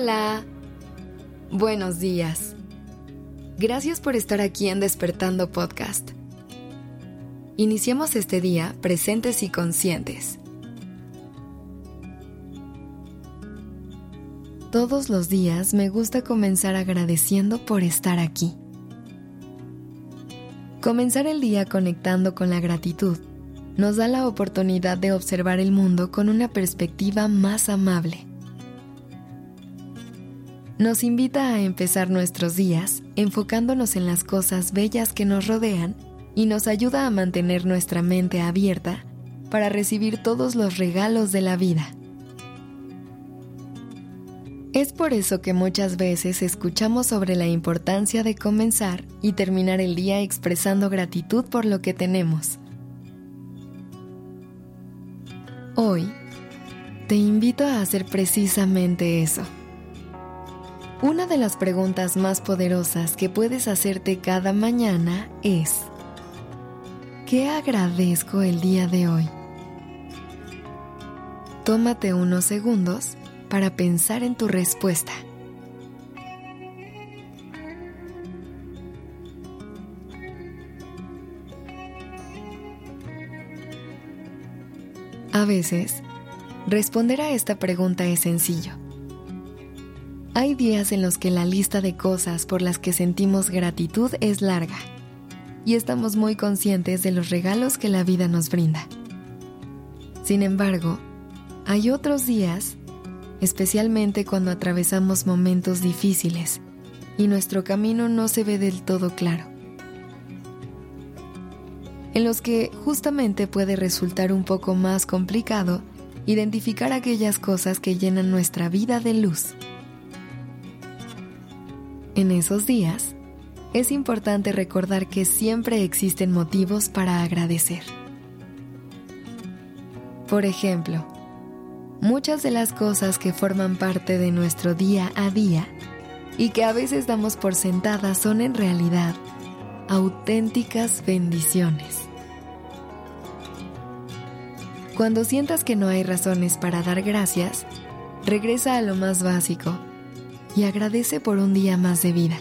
Hola. Buenos días. Gracias por estar aquí en Despertando Podcast. Iniciemos este día presentes y conscientes. Todos los días me gusta comenzar agradeciendo por estar aquí. Comenzar el día conectando con la gratitud nos da la oportunidad de observar el mundo con una perspectiva más amable. Nos invita a empezar nuestros días enfocándonos en las cosas bellas que nos rodean y nos ayuda a mantener nuestra mente abierta para recibir todos los regalos de la vida. Es por eso que muchas veces escuchamos sobre la importancia de comenzar y terminar el día expresando gratitud por lo que tenemos. Hoy, te invito a hacer precisamente eso. Una de las preguntas más poderosas que puedes hacerte cada mañana es, ¿qué agradezco el día de hoy? Tómate unos segundos para pensar en tu respuesta. A veces, responder a esta pregunta es sencillo. Hay días en los que la lista de cosas por las que sentimos gratitud es larga y estamos muy conscientes de los regalos que la vida nos brinda. Sin embargo, hay otros días especialmente cuando atravesamos momentos difíciles y nuestro camino no se ve del todo claro, en los que justamente puede resultar un poco más complicado identificar aquellas cosas que llenan nuestra vida de luz. En esos días, es importante recordar que siempre existen motivos para agradecer. Por ejemplo, muchas de las cosas que forman parte de nuestro día a día y que a veces damos por sentadas son en realidad auténticas bendiciones. Cuando sientas que no hay razones para dar gracias, regresa a lo más básico y agradece por un día más de vida.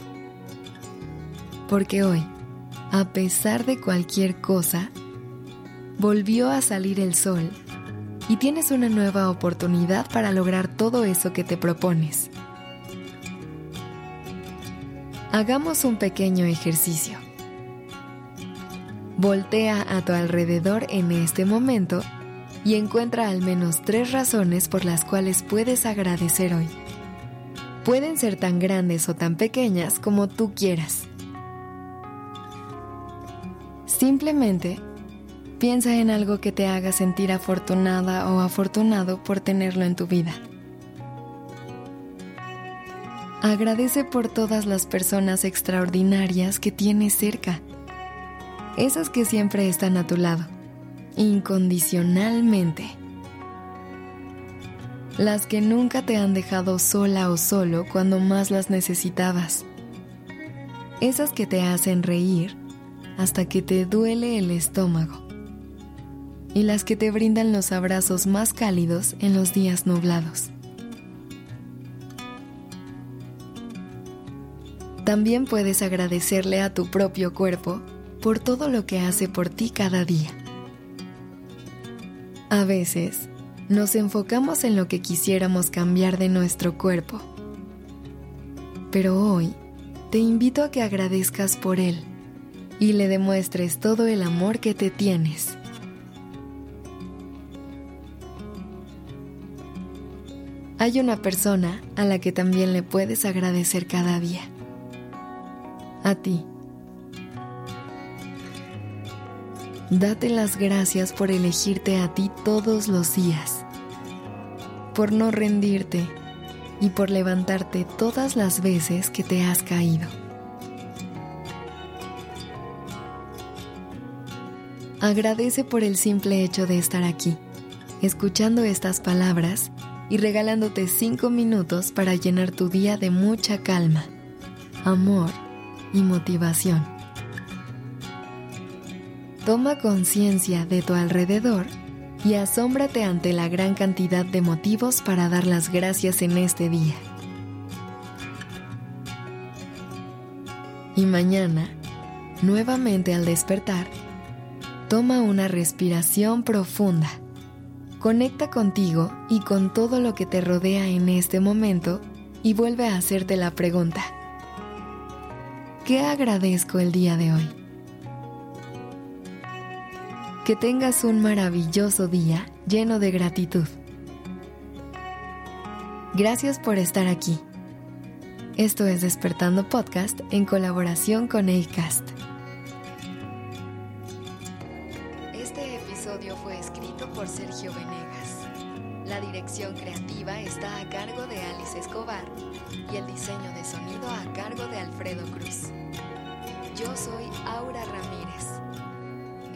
Porque hoy, a pesar de cualquier cosa, volvió a salir el sol y tienes una nueva oportunidad para lograr todo eso que te propones. Hagamos un pequeño ejercicio. Voltea a tu alrededor en este momento y encuentra al menos tres razones por las cuales puedes agradecer hoy. Pueden ser tan grandes o tan pequeñas como tú quieras. Simplemente Piensa en algo que te haga sentir afortunada o afortunado por tenerlo en tu vida. Agradece por todas las personas extraordinarias que tienes cerca, esas que siempre están a tu lado, incondicionalmente. Las que nunca te han dejado sola o solo cuando más las necesitabas. Esas que te hacen reír hasta que te duele el estómago y las que te brindan los abrazos más cálidos en los días nublados. También puedes agradecerle a tu propio cuerpo por todo lo que hace por ti cada día. A veces, nos enfocamos en lo que quisiéramos cambiar de nuestro cuerpo. Pero hoy, te invito a que agradezcas por él y le demuestres todo el amor que te tienes. hay una persona a la que también le puedes agradecer cada día. A ti. Date las gracias por elegirte a ti todos los días, por no rendirte y por levantarte todas las veces que te has caído. Agradece por el simple hecho de estar aquí, escuchando estas palabras y regalándote 5 minutos para llenar tu día de mucha calma, amor y motivación. Toma conciencia de tu alrededor y asómbrate ante la gran cantidad de motivos para dar las gracias en este día. Y mañana, nuevamente al despertar, toma una respiración profunda. Conecta contigo y con todo lo que te rodea en este momento y vuelve a hacerte la pregunta. ¿Qué agradezco el día de hoy? Que tengas un maravilloso día lleno de gratitud. Gracias por estar aquí. Esto es Despertando Podcast en colaboración con ACAST. Este episodio fue escrito por Sergio Venegas. La dirección creativa está a cargo de Alice Escobar y el diseño de sonido a cargo de Alfredo Cruz. Yo soy Aura Ramírez.